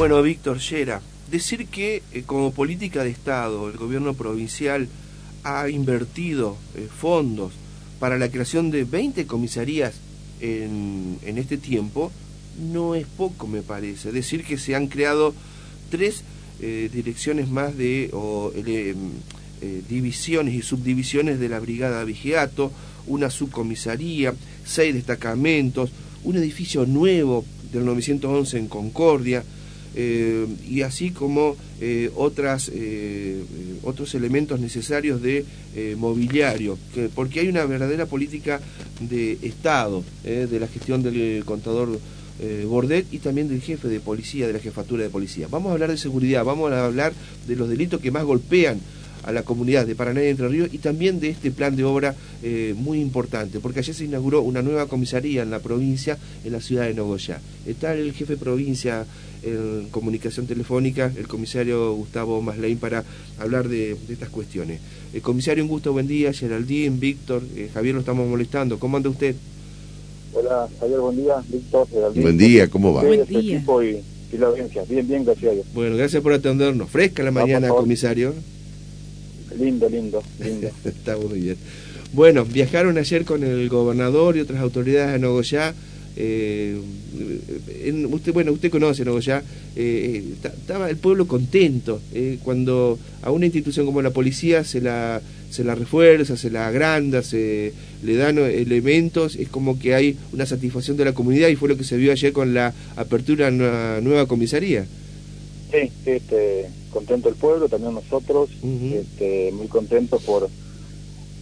Bueno, Víctor Yera, decir que eh, como política de Estado el gobierno provincial ha invertido eh, fondos para la creación de 20 comisarías en, en, este tiempo no es poco, me parece. Decir que se han creado tres eh, direcciones más de o, divisiones y subdivisiones de la Brigada Vigiato, una subcomisaría, seis destacamentos, un edificio nuevo del 911 en Concordia, eh, y así como eh, otras, eh, otros elementos necesarios de mobiliario, porque hay una verdadera política de Estado, de la gestión del contador Bordet y también del jefe de policía, de la jefatura de policía. Vamos a hablar de seguridad, vamos a hablar de los delitos que más golpean a la comunidad de Paraná y Entre Ríos y también de este plan de obra eh, muy importante, porque ayer se inauguró una nueva comisaría en la provincia, en la ciudad de Nogoyá. Está el jefe de provincia en comunicación telefónica, el comisario Gustavo Maslein, para hablar de, estas cuestiones. El comisario, un gusto, buen día, Geraldine, Víctor, eh, Javier lo estamos molestando. ¿Cómo anda usted? Hola, Javier, buen día, Víctor, Geraldine. Buen día, ¿cómo va? Buen día. Y, la audiencia. Bien, bien, gracias a Dios. Bueno, gracias por atendernos. Fresca la mañana, comisario. Lindo, lindo. Está muy bien. Bueno, viajaron ayer con el gobernador y otras autoridades a Nogoyá. Eh, usted, bueno, usted conoce Nogoyá. Eh, estaba el pueblo contento eh, cuando a una institución como la policía se la se la refuerza, se la agranda, se le dan elementos, es como que hay una satisfacción de la comunidad y fue lo que se vio ayer con la apertura de una nueva comisaría. Sí, este, contento el pueblo, también nosotros, este, muy contentos por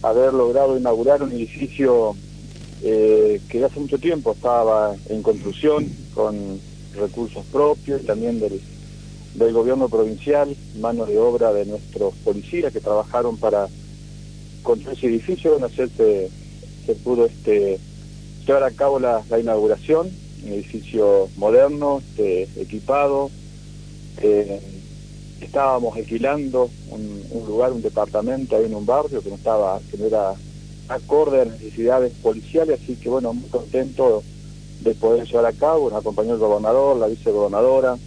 haber logrado inaugurar un edificio eh, que hace mucho tiempo estaba en construcción con recursos propios y también del, del gobierno provincial, mano de obra de nuestros policías que trabajaron para construir ese edificio, bueno, se, se pudo este, llevar a cabo la, inauguración, un edificio moderno, este, equipado, eh, estábamos alquilando un, lugar, un departamento ahí en un barrio que no estaba, que no era acorde a necesidades policiales, así que bueno, muy contento de poder llevar a cabo, nos acompañó el gobernador, la vicegobernadora,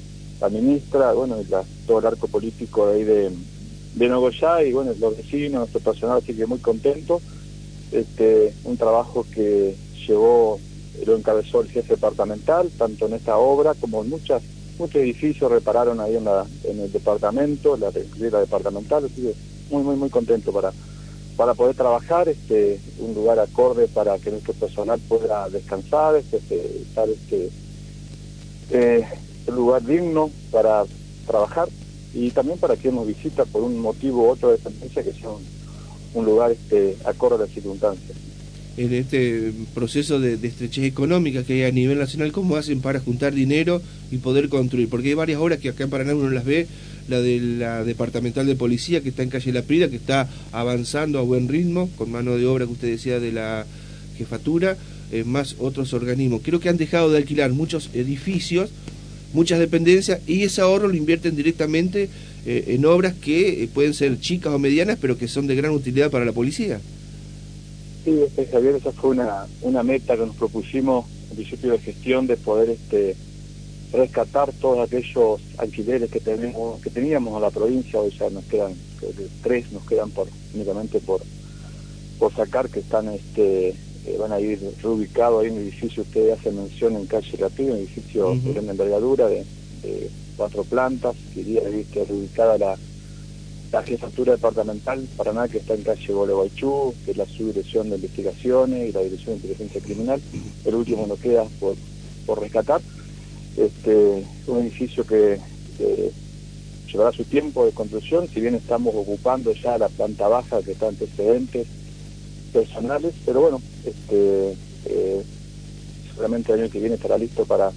la ministra, bueno, y todo el arco político ahí de, de Nogoyá y bueno, los vecinos, nuestro personal, así que muy contento. Este, un trabajo que llevó, lo encabezó el jefe departamental, tanto en esta obra como en muchas muchos edificios repararon ahí en, la, en el departamento, la, la departamental, así muy, muy, muy contento para, para poder trabajar, este, un lugar acorde para que nuestro personal pueda descansar, este, este estar este, eh, un lugar digno para trabajar y también para quien nos visita por un motivo u otro de dependencia que sea un, un lugar este, acorde a las circunstancias en este proceso de, estrechez económica que hay a nivel nacional, ¿cómo hacen para juntar dinero y poder construir? Porque hay varias obras que acá en Paraná uno las ve, la de la departamental de policía que está en calle La Prida, que está avanzando a buen ritmo, con mano de obra que usted decía de la jefatura, eh, más otros organismos. Creo que han dejado de alquilar muchos edificios, muchas dependencias, y ese ahorro lo invierten directamente eh, en obras que eh, pueden ser chicas o medianas, pero que son de gran utilidad para la policía. Sí, este, Javier, esa fue una, una meta que nos propusimos en principio de gestión de poder este, rescatar todos aquellos alquileres que tenemos que teníamos a la provincia, hoy ya nos quedan tres, nos quedan por únicamente por por sacar que están este eh, van a ir reubicados ahí en un edificio, usted hace mención en calle Rapid, un edificio de envergadura de, cuatro plantas, que iría que reubicada la la jefatura departamental Paraná que está en calle Gualeguaychú, que es la subdirección de investigaciones y la dirección de inteligencia criminal. El último nos queda por, por rescatar. Este, un edificio que, llevará su tiempo de construcción, si bien estamos ocupando ya la planta baja que está antecedentes personales, pero bueno, este, eh, seguramente el año que viene estará listo para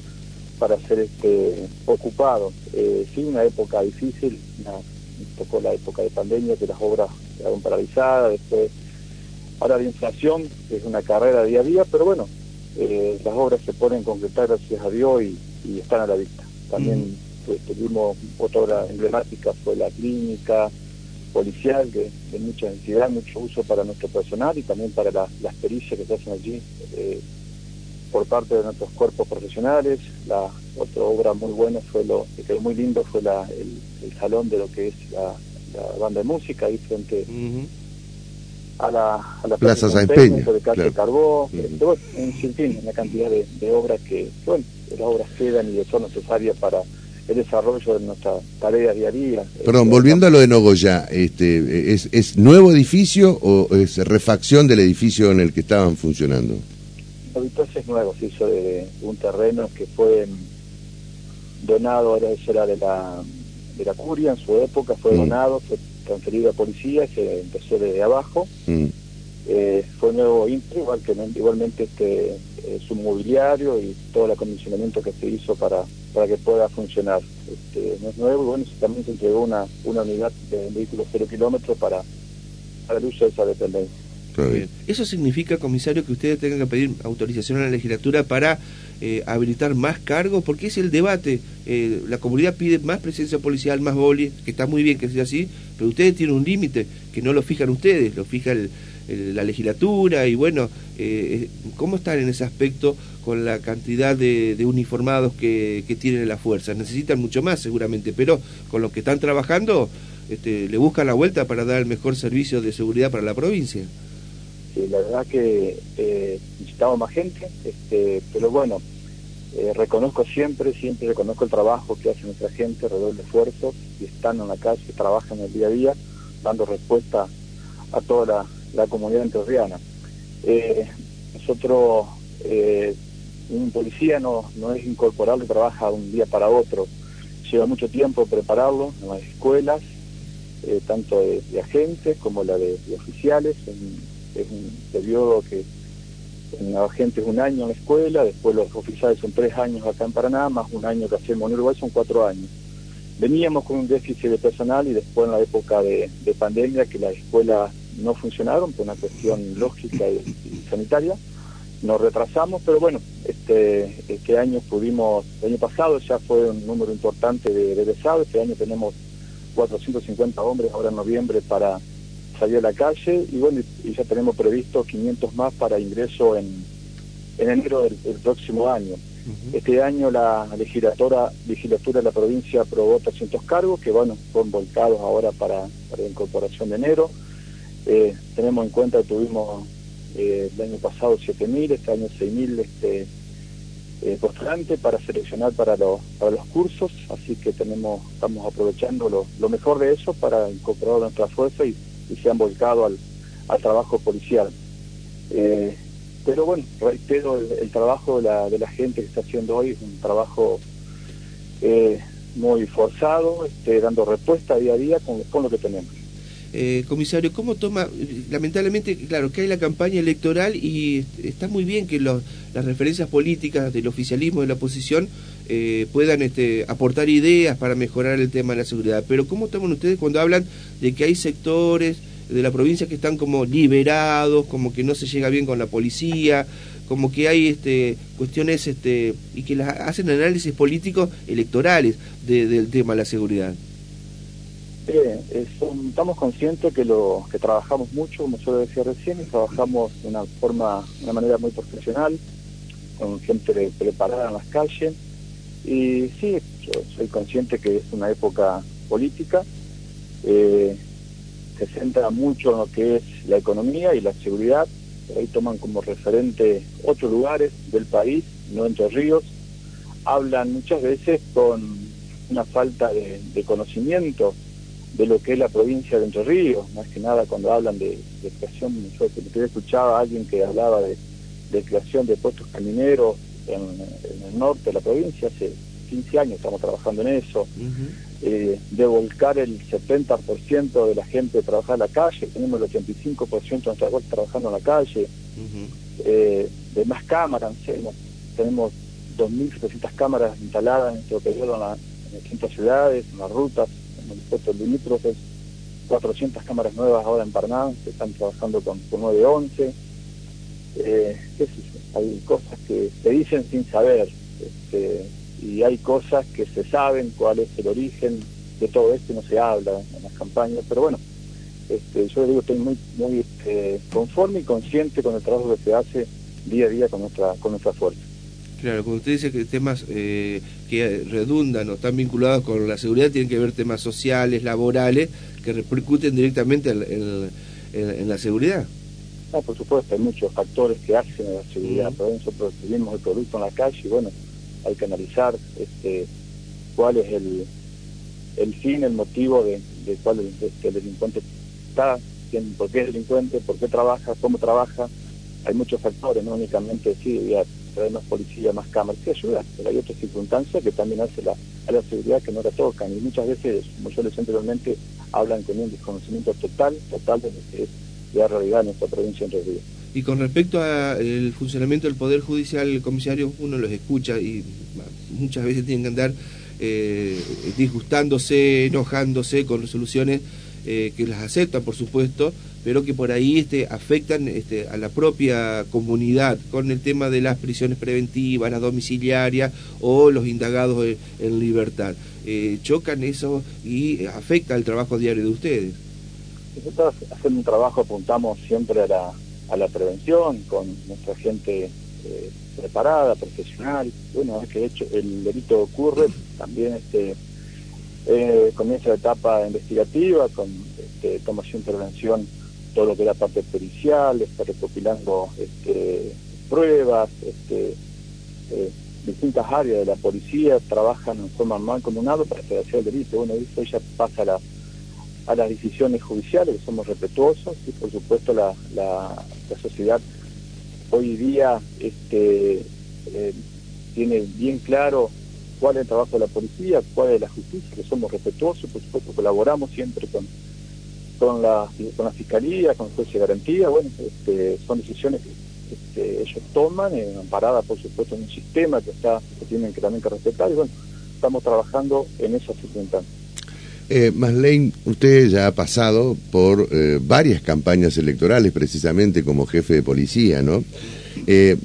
para ser este, ocupado. Eh, sí, una época difícil, una tocó la época de pandemia, que las obras quedaron paralizadas, después ahora de inflación, que es una carrera día a día, pero bueno, eh, las obras se ponen concretar gracias a Dios y, están a la vista. También pues, tuvimos otra obra emblemática, fue la clínica policial, de, de mucha densidad, mucho uso para nuestro personal y también para las pericias que se hacen allí. Eh, por parte de nuestros cuerpos profesionales. La otra obra muy buena fue lo que quedó muy lindo fue la, el, salón de lo que es la, banda de música ahí frente a la, a la Plaza San Peña, de calle Carbó, en fin, una cantidad de, obras que, bueno, las obras quedan y son necesarias para el desarrollo de nuestra tarea diaria. Perdón, volviendo a lo de Nogoya, este, ¿es, ¿es nuevo edificio o es refacción del edificio en el que estaban funcionando? Entonces es nuevo, se hizo de, un terreno que fue donado, ahora eso era de la, de la curia en su época, fue mm. donado, fue transferido a policía, se empezó desde abajo. Mm. Eh, fue nuevo intro, igual que igualmente este eh, su mobiliario y todo el acondicionamiento que se hizo para, para que pueda funcionar. Este, no es nuevo, y bueno, también se entregó una, una unidad de vehículos cero kilómetros para, para el uso de esa dependencia. ¿Eso significa, comisario, que ustedes tengan que pedir autorización a la legislatura para eh, habilitar más cargos? Porque es el debate. Eh, la comunidad pide más presencia policial, más boli, que está muy bien que sea así, pero ustedes tienen un límite que no lo fijan ustedes, lo fija la legislatura y bueno, eh, ¿cómo están en ese aspecto con la cantidad de, uniformados que, que tienen las fuerzas? Necesitan mucho más seguramente, pero con lo que están trabajando este, le buscan la vuelta para dar el mejor servicio de seguridad para la provincia la verdad que eh, necesitamos más gente, este, pero bueno, eh, reconozco siempre, siempre reconozco el trabajo que hace nuestra gente, de esfuerzos, y están en la calle, trabajan el día a día, dando respuesta a toda la, comunidad entrerriana. Eh, nosotros, eh, un policía no, no es incorporable, trabaja un día para otro, lleva mucho tiempo prepararlo en las escuelas, tanto de, agentes como la de, oficiales, es un periodo que en la gente es un año en la escuela, después los oficiales son tres años acá en Paraná, más un año que hacemos en Uruguay son cuatro años. Veníamos con un déficit de personal y después en la época de, pandemia que las escuelas no funcionaron por una cuestión lógica y, sanitaria, nos retrasamos, pero bueno, este, este año pudimos, el año pasado ya fue un número importante de, de este año tenemos 450 hombres ahora en noviembre para salir a la calle y bueno, y ya tenemos previsto 500 más para ingreso en, en enero del, próximo año. Este año la legislatura, legislatura de la provincia aprobó 300 cargos que bueno, fueron volcados ahora para, para la incorporación de enero. Eh, tenemos en cuenta que tuvimos eh, el año pasado 7.000, este año 6.000 este, eh, postulantes para seleccionar para los, para los cursos, así que tenemos estamos aprovechando lo, lo mejor de eso para incorporar nuestra fuerza y y se han volcado al, al trabajo policial. Eh, pero bueno, reitero, el, trabajo de la, de la, gente que está haciendo hoy es un trabajo eh, muy forzado, este, dando respuesta día a día con, con lo que tenemos. Eh, comisario, ¿cómo toma? Lamentablemente, claro, que hay la campaña electoral y está muy bien que las referencias políticas del oficialismo de la oposición eh, puedan este, aportar ideas para mejorar el tema de la seguridad. Pero ¿cómo toman ustedes cuando hablan de que hay sectores de la provincia que están como liberados, como que no se llega bien con la policía, como que hay este, cuestiones este, y que las hacen análisis políticos electorales del tema de la seguridad? Eh, estamos conscientes que lo que trabajamos mucho, como yo decía recién, y trabajamos de una forma, de una manera muy profesional, con gente preparada en las calles. Y sí, yo soy consciente que es una época política, eh, se centra mucho en lo que es la economía y la seguridad. Ahí toman como referente ocho lugares del país, no Entre Ríos. Hablan muchas veces con una falta de, de conocimiento de lo que es la provincia de Entre Ríos, más que nada cuando hablan de, creación, yo escuchaba a alguien que hablaba de, creación de puestos camineros en, el norte de la provincia, hace 15 años estamos trabajando en eso, eh, de volcar el 70% de la gente a trabajar en la calle, tenemos el 85% de nuestra gente trabajando en la calle, eh, de más cámaras, tenemos 2.700 cámaras instaladas en este periodo en, la, en distintas ciudades, en las rutas, en el puesto limítrofes, 400 cámaras nuevas ahora en Paraná, que están trabajando con, 911. Eh, hay cosas que se dicen sin saber este, y hay cosas que se saben cuál es el origen de todo esto no se habla en las campañas, pero bueno, este, yo digo estoy muy, muy este, conforme y consciente con el trabajo que se hace día a día con nuestra, con nuestra fuerza. Claro, cuando usted dice que temas eh, que redundan o están vinculados con la seguridad, tienen que ver temas sociales, laborales, que repercuten directamente en, la seguridad. Ah, por supuesto, hay muchos factores que hacen a la seguridad, pero nosotros recibimos el producto en la calle y bueno, hay que analizar este, cuál es el, el fin, el motivo de, de cuál el delincuente está, quién, por qué es delincuente, por qué trabaja, cómo trabaja. Hay muchos factores, no únicamente decir, ya traer más policía, más cámaras, que ayuda, pero hay otras circunstancias que también hace la, a la seguridad que no la tocan y muchas veces, como yo les anteriormente, hablan con un desconocimiento total, total de lo que es realidad en nuestra provincia en realidad. Y con respecto al funcionamiento del Poder Judicial, el comisario, uno los escucha y muchas veces tienen que andar eh, disgustándose, enojándose con resoluciones eh, que las aceptan, por supuesto, pero que por ahí este, afectan este, a la propia comunidad con el tema de las prisiones preventivas, las domiciliarias o los indagados en, libertad. Eh, chocan eso y afecta el trabajo diario de ustedes. Nosotros hacemos un trabajo, apuntamos siempre a la, a la prevención con nuestra gente eh, preparada, profesional. Bueno, es que hecho el delito ocurre, también este eh, comienza la etapa investigativa con este, tomación intervención todo lo que era parte pericial, está recopilando este, pruebas, este, eh, distintas áreas de la policía trabajan en forma mancomunada para hacer el delito. Bueno, eso ya pasa a, la, a las decisiones judiciales, que somos respetuosos y por supuesto la, la, sociedad hoy día este, eh, tiene bien claro cuál es el trabajo de la policía, cuál es la justicia, que somos respetuosos, por supuesto colaboramos siempre con, con, la, con la fiscalía, con el juez de garantía, bueno, este, son decisiones que este, ellos toman, eh, amparadas por supuesto en un sistema que está que tienen que también que respetar, y bueno, estamos trabajando en esas circunstancias. Eh, Maslane, usted ya ha pasado por eh, varias campañas electorales precisamente como jefe de policía, ¿no? Eh,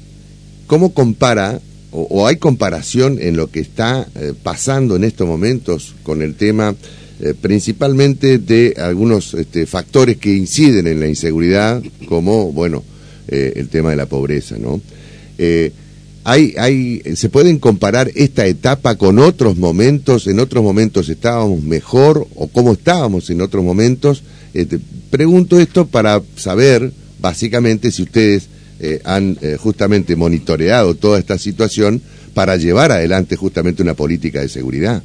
¿Cómo compara o, hay comparación en lo que está eh, pasando en estos momentos con el tema principalmente de algunos este, factores que inciden en la inseguridad, como, bueno, el tema de la pobreza, ¿no? Hay, hay, se pueden comparar esta etapa con otros momentos, en otros momentos estábamos mejor o cómo estábamos en otros momentos. Este, pregunto esto para saber básicamente si ustedes eh, han eh, justamente monitoreado toda esta situación para llevar adelante justamente una política de seguridad.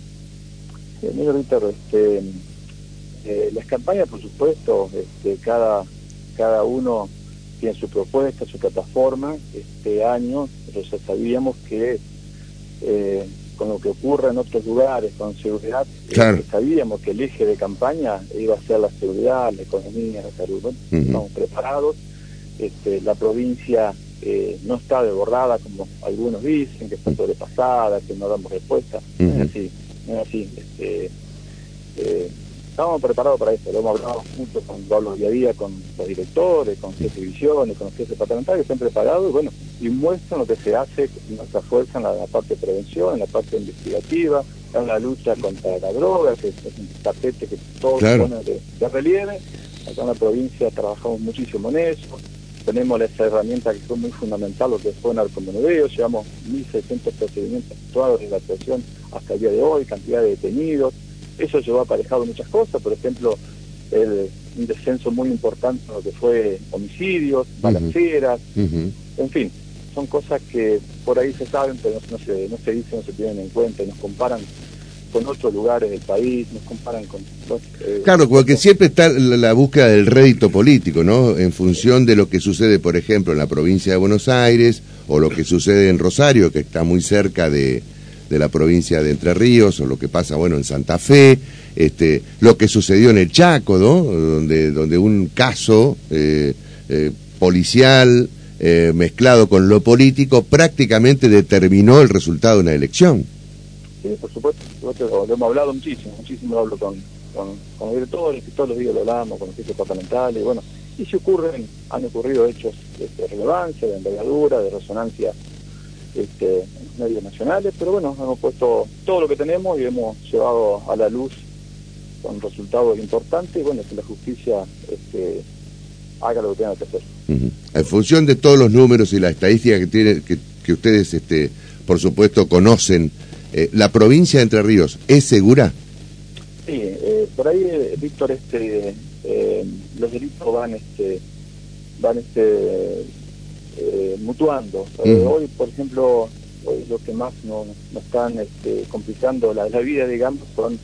Sí, este, eh, las campañas, por supuesto, este, cada, cada uno tiene su propuesta, su plataforma. Este año nosotros ya sabíamos que eh, con lo que ocurre en otros lugares, con seguridad, eh, sabíamos que el eje de campaña iba a ser la seguridad, la economía, la salud. Estamos preparados. Este, la provincia eh, no está desbordada, como algunos dicen, que está sobrepasada, que no damos respuesta. No es así, no es así. Este, estábamos preparados para eso, lo hemos hablado mucho con, lo día a día con los directores, con jefes de divisiones, con los jefes departamentales, están preparados y bueno, y muestran lo que se hace, nuestra fuerza en la, parte de prevención, en la parte investigativa, en la lucha contra la droga, que es, un tapete que todos claro. ponen de, relieve. Acá en la provincia trabajamos muchísimo en eso. Tenemos esa herramienta que fue muy fundamental, lo que fue narcomenudeo. Llevamos 1.600 procedimientos actuados en la actuación hasta el día de hoy, cantidad de detenidos eso llevó aparejado muchas cosas, por ejemplo, el, un descenso muy importante en lo que fue homicidios, balaceras, en fin, son cosas que por ahí se saben, pero no, se, no se dicen, no se tienen en cuenta y nos comparan con otros lugares del país, nos comparan con... Eh, claro, porque siempre está la, búsqueda del rédito político, ¿no? En función de lo que sucede, por ejemplo, en la provincia de Buenos Aires o lo que sucede en Rosario, que está muy cerca de, de la provincia de Entre Ríos, o lo que pasa, bueno, en Santa Fe, este, lo que sucedió en el Chaco. Donde, donde un caso eh, eh, policial eh, mezclado con lo político prácticamente determinó el resultado de una elección. Sí, por supuesto, lo, hemos hablado muchísimo, muchísimo lo hablo con, con, con directores, todos los días lo hablamos, con los jefes departamentales, bueno, y si ocurren, han ocurrido hechos de relevancia, de envergadura, de resonancia este, medios nacionales, pero bueno, hemos puesto todo lo que tenemos y hemos llevado a la luz con resultados importantes y bueno, que la justicia este, haga lo que tenga que hacer. En función de todos los números y la estadística que, tiene, que, ustedes, este, por supuesto, conocen, eh, ¿la provincia de Entre Ríos es segura? Sí, eh, por ahí, Víctor, este, los delitos van, este, van, este, mutuando. Hoy, por ejemplo, lo que más nos, están este, complicando la, vida, digamos, son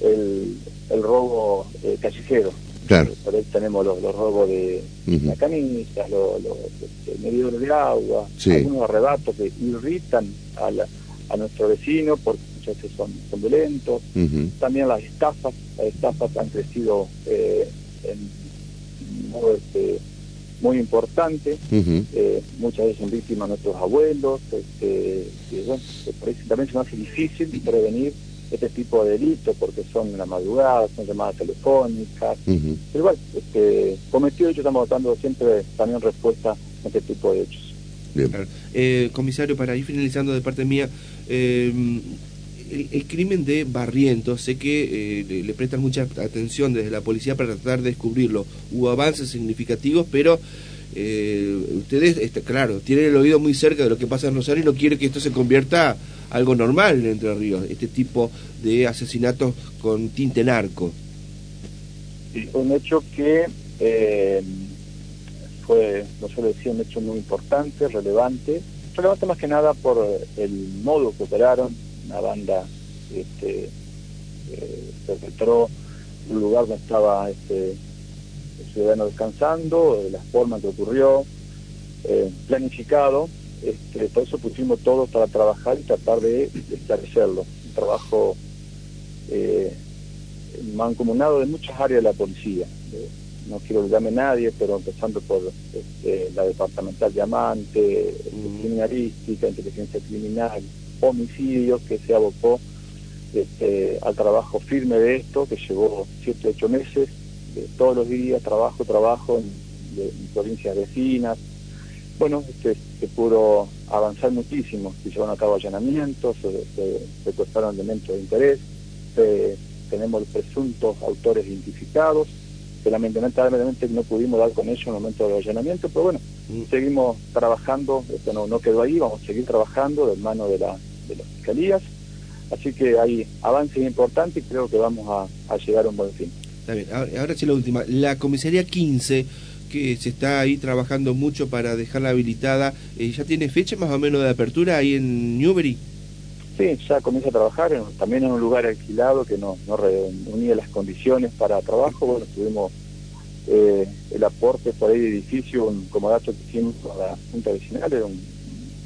el, el robo eh, callejero. Claro. Por ahí tenemos los, robos de la camisa, los, los este, medidores de agua, algunos arrebatos que irritan a, a nuestro vecino porque muchas veces son, son violentos. También las estafas, las estafas han crecido eh, en modo este, muy importante. Eh, muchas veces son víctimas nuestros abuelos. Este, bueno, también se me hace difícil prevenir este tipo de delitos porque son en la madrugada, son llamadas telefónicas. Pero igual, este, cometido hecho estamos dando siempre también respuesta a este tipo de hechos. Eh, comisario, para ir finalizando de parte mía, eh, el, crimen de Barrientos, sé que eh, le, prestan mucha atención desde la policía para tratar de descubrirlo. Hubo avances significativos, pero eh, ustedes, este, claro, tienen el oído muy cerca de lo que pasa en Rosario y no quiere que esto se convierta algo normal en Entre Ríos, este tipo de asesinatos con tinte narco. Un hecho que eh, fue, no solo decía, un hecho muy importante, relevante, relevante más que nada por el modo que operaron, una banda este, eh, perpetró un lugar donde estaba este, el ciudadano descansando, la forma que ocurrió, eh, planificado, este, por eso pusimos todos para trabajar y tratar de, esclarecerlo. Un trabajo eh, mancomunado de muchas áreas de la policía. no quiero olvidarme nadie, pero empezando por este, la departamental diamante, criminalística, inteligencia criminal, homicidios, que se abocó este, al trabajo firme de esto, que llevó siete, ocho meses, de todos los días, trabajo, trabajo en, provincias vecinas. Bueno, este, se pudo avanzar muchísimo, se llevaron a cabo allanamientos, se, secuestraron elementos de interés, tenemos presuntos autores identificados, que lamentablemente no pudimos dar con ellos en el momento del allanamiento, pero bueno, mm. seguimos trabajando, esto no, no quedó ahí, vamos a seguir trabajando de mano de la de las fiscalías. Así que hay avances importantes y creo que vamos a, llegar a un buen fin. Está bien, ahora, sí la última. La comisaría 15, que se está ahí trabajando mucho para dejarla habilitada, eh, ¿ya tiene fecha más o menos de apertura ahí en Newbery? Sí, ya comienza a trabajar, también en un lugar alquilado que no, no reunía las condiciones para trabajo. Bueno, tuvimos eh, el aporte por ahí de edificio, un comodato que hicimos con la Junta Vecinal, era un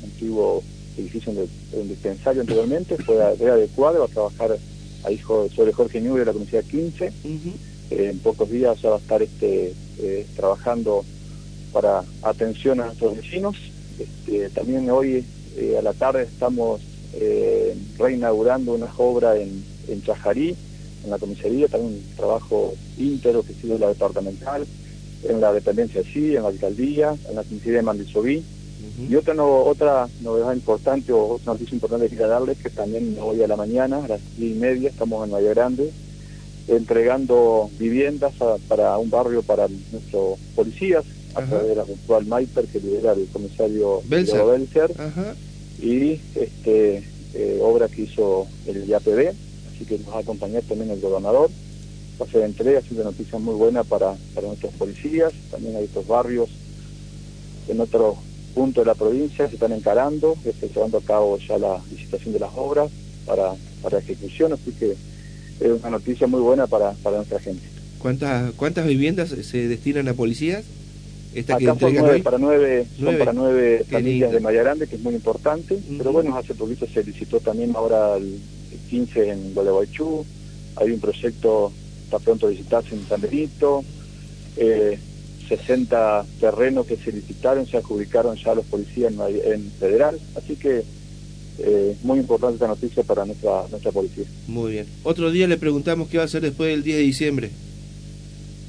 antiguo edificio donde dispensario anteriormente, fue, adecuado a trabajar ahí sobre Jorge Nube de la Comunidad 15. Eh, en pocos días ya va a estar este, eh, trabajando para atención a nuestros vecinos. Este, también hoy eh, a la tarde estamos reinaugurando una obra en, en Chajarí, en la comisaría, también un trabajo íntero que sido la departamental, en la dependencia sí, en la alcaldía, en la comisaría de Mandisoví y otra no, otra novedad importante o otra noticia importante que quiero darles que también hoy a la mañana, a las 10 y media, estamos en Valle Grande entregando viviendas para un barrio para nuestros policías a través de la virtual Maiper que lidera el comisario Belcher y este eh, obra que hizo el IAPB, así que nos va a acompañar también el gobernador. Va a ser entrega, es una noticia muy buena para, para nuestros policías, también hay estos barrios en otros puntos de la provincia se están encarando, está llevando a cabo ya la licitación de las obras para, para ejecución, así que es una noticia muy buena para, para nuestra gente. ¿Cuántas, ¿Cuántas viviendas se destinan a policías? Esta Acá son nueve, para nueve, son para nueve familias de Maya Grande, que es muy importante, pero bueno, hace poquito se licitó también ahora el 15 en Gualeguaychú, hay un proyecto, está pronto a visitarse en San Benito, eh, 60 terrenos que se licitaron, se adjudicaron ya a los policías en, federal, así que eh, muy importante esta noticia para nuestra, nuestra policía. Muy bien. Otro día le preguntamos qué va a hacer después del 10 de diciembre.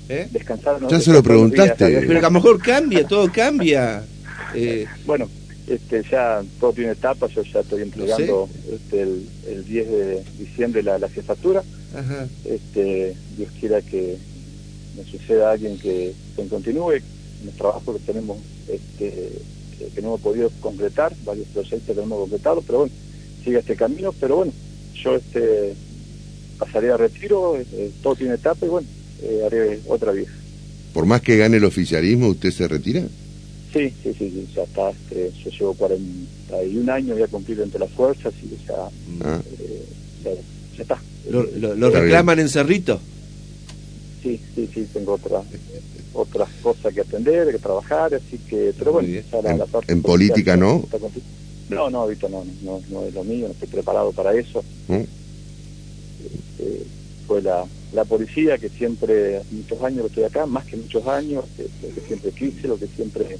¿Eh? Descansar. Ya se lo preguntaste. Pero a lo mejor cambia, todo cambia. Eh, bueno, este, ya todo tiene etapas, yo ya estoy entregando este, el, 10 de diciembre la, la jefatura. Este, Dios quiera que me suceda a alguien que, continúe. los trabajos que tenemos este, que no hemos podido concretar, varios proyectos que hemos completado, pero bueno, sigue este camino, pero bueno, yo este pasaré a retiro, eh, todo tiene etapa y bueno, eh, haré otra vida. Por más que gane el oficialismo, ¿usted se retira? Sí, sí, sí, ya está, este, yo llevo 41 años, voy a cumplir entre las fuerzas y ya, ah. eh, ya, está. ¿Lo, reclaman en Cerrito? Sí, sí, sí, tengo otra, otras cosas que atender, que trabajar, así que, pero bueno, la, parte en política no. No, no, ahorita no, no, no es lo mío, no estoy preparado para eso. ¿Mm? Este, fue la, la policía que siempre, muchos años que estoy acá, más que muchos años, que, siempre quise, lo que siempre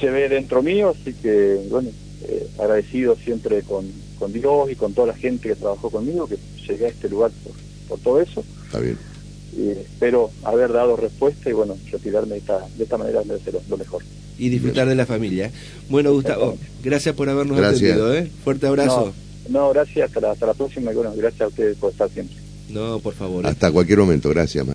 se ve dentro mío, así que, bueno, eh, agradecido siempre con, con Dios y con toda la gente que trabajó conmigo, que llegué a este lugar por, por todo eso. Está bien. Y espero haber dado respuesta y, bueno, retirarme de esta, de esta manera de ser lo mejor y disfrutar de la familia. Bueno, Gustavo, gracias por habernos atendido. ¿eh? Fuerte abrazo. No, gracias. Hasta la, hasta la próxima y bueno, gracias a ustedes por estar siempre. No, por favor. ¿eh? Hasta cualquier momento. Gracias.